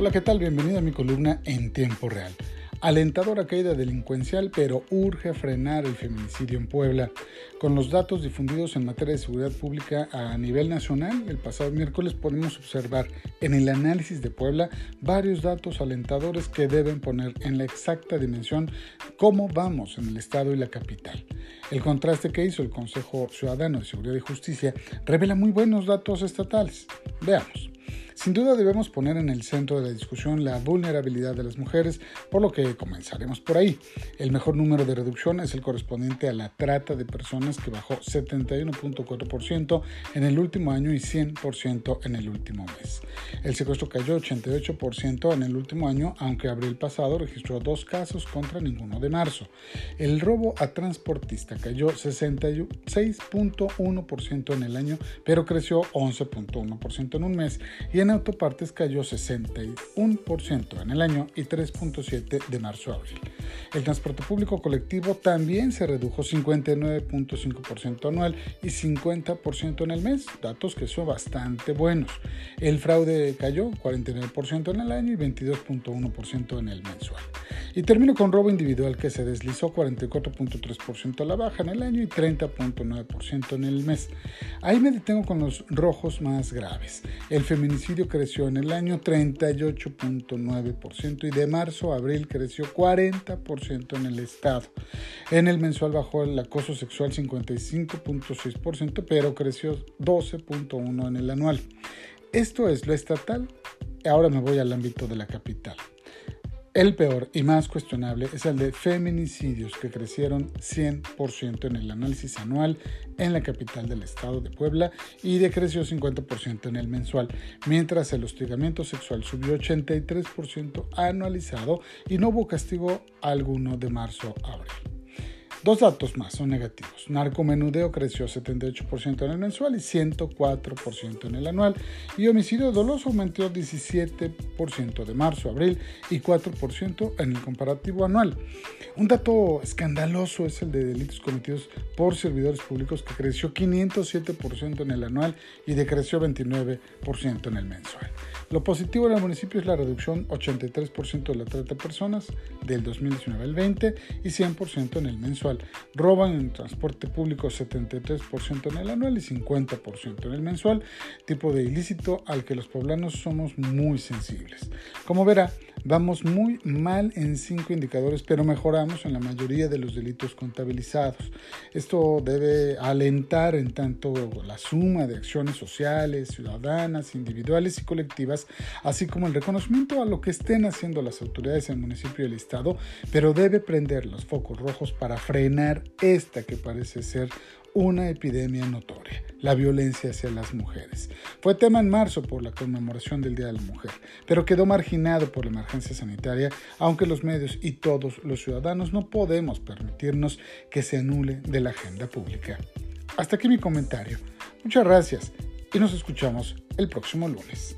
Hola, ¿qué tal? Bienvenido a mi columna en tiempo real. Alentadora caída delincuencial, pero urge frenar el feminicidio en Puebla. Con los datos difundidos en materia de seguridad pública a nivel nacional, el pasado miércoles podemos observar en el análisis de Puebla varios datos alentadores que deben poner en la exacta dimensión cómo vamos en el estado y la capital. El contraste que hizo el Consejo Ciudadano de Seguridad y Justicia revela muy buenos datos estatales. Veamos. Sin duda debemos poner en el centro de la discusión la vulnerabilidad de las mujeres, por lo que comenzaremos por ahí. El mejor número de reducción es el correspondiente a la trata de personas que bajó 71.4% en el último año y 100% en el último mes. El secuestro cayó 88% en el último año, aunque abril pasado registró dos casos contra ninguno de marzo. El robo a transportista cayó 66.1% en el año, pero creció 11.1% en un mes y en autopartes cayó 61% en el año y 3.7% de marzo a abril. El transporte público colectivo también se redujo 59.5% anual y 50% en el mes, datos que son bastante buenos. El fraude cayó 49% en el año y 22.1% en el mensual. Y termino con robo individual que se deslizó 44.3% a la baja en el año y 30.9% en el mes. Ahí me detengo con los rojos más graves. El feminicidio creció en el año 38.9% y de marzo a abril creció 40% en el estado. En el mensual bajó el acoso sexual 55.6%, pero creció 12.1% en el anual. Esto es lo estatal. Ahora me voy al ámbito de la capital. El peor y más cuestionable es el de feminicidios que crecieron 100% en el análisis anual en la capital del estado de Puebla y decreció 50% en el mensual, mientras el hostigamiento sexual subió 83% anualizado y no hubo castigo alguno de marzo a abril. Dos datos más son negativos. Narcomenudeo creció 78% en el mensual y 104% en el anual. Y homicidio doloso aumentó 17% de marzo a abril y 4% en el comparativo anual. Un dato escandaloso es el de delitos cometidos por servidores públicos que creció 507% en el anual y decreció 29% en el mensual. Lo positivo en el municipio es la reducción 83% de la trata de personas del 2019 al 20 y 100% en el mensual. Roban en transporte público 73% en el anual y 50% en el mensual, tipo de ilícito al que los poblanos somos muy sensibles. Como verá, Vamos muy mal en cinco indicadores, pero mejoramos en la mayoría de los delitos contabilizados. Esto debe alentar en tanto la suma de acciones sociales, ciudadanas, individuales y colectivas, así como el reconocimiento a lo que estén haciendo las autoridades del municipio y el Estado, pero debe prender los focos rojos para frenar esta que parece ser una epidemia notoria, la violencia hacia las mujeres. Fue tema en marzo por la conmemoración del Día de la Mujer, pero quedó marginado por la emergencia sanitaria, aunque los medios y todos los ciudadanos no podemos permitirnos que se anule de la agenda pública. Hasta aquí mi comentario. Muchas gracias y nos escuchamos el próximo lunes.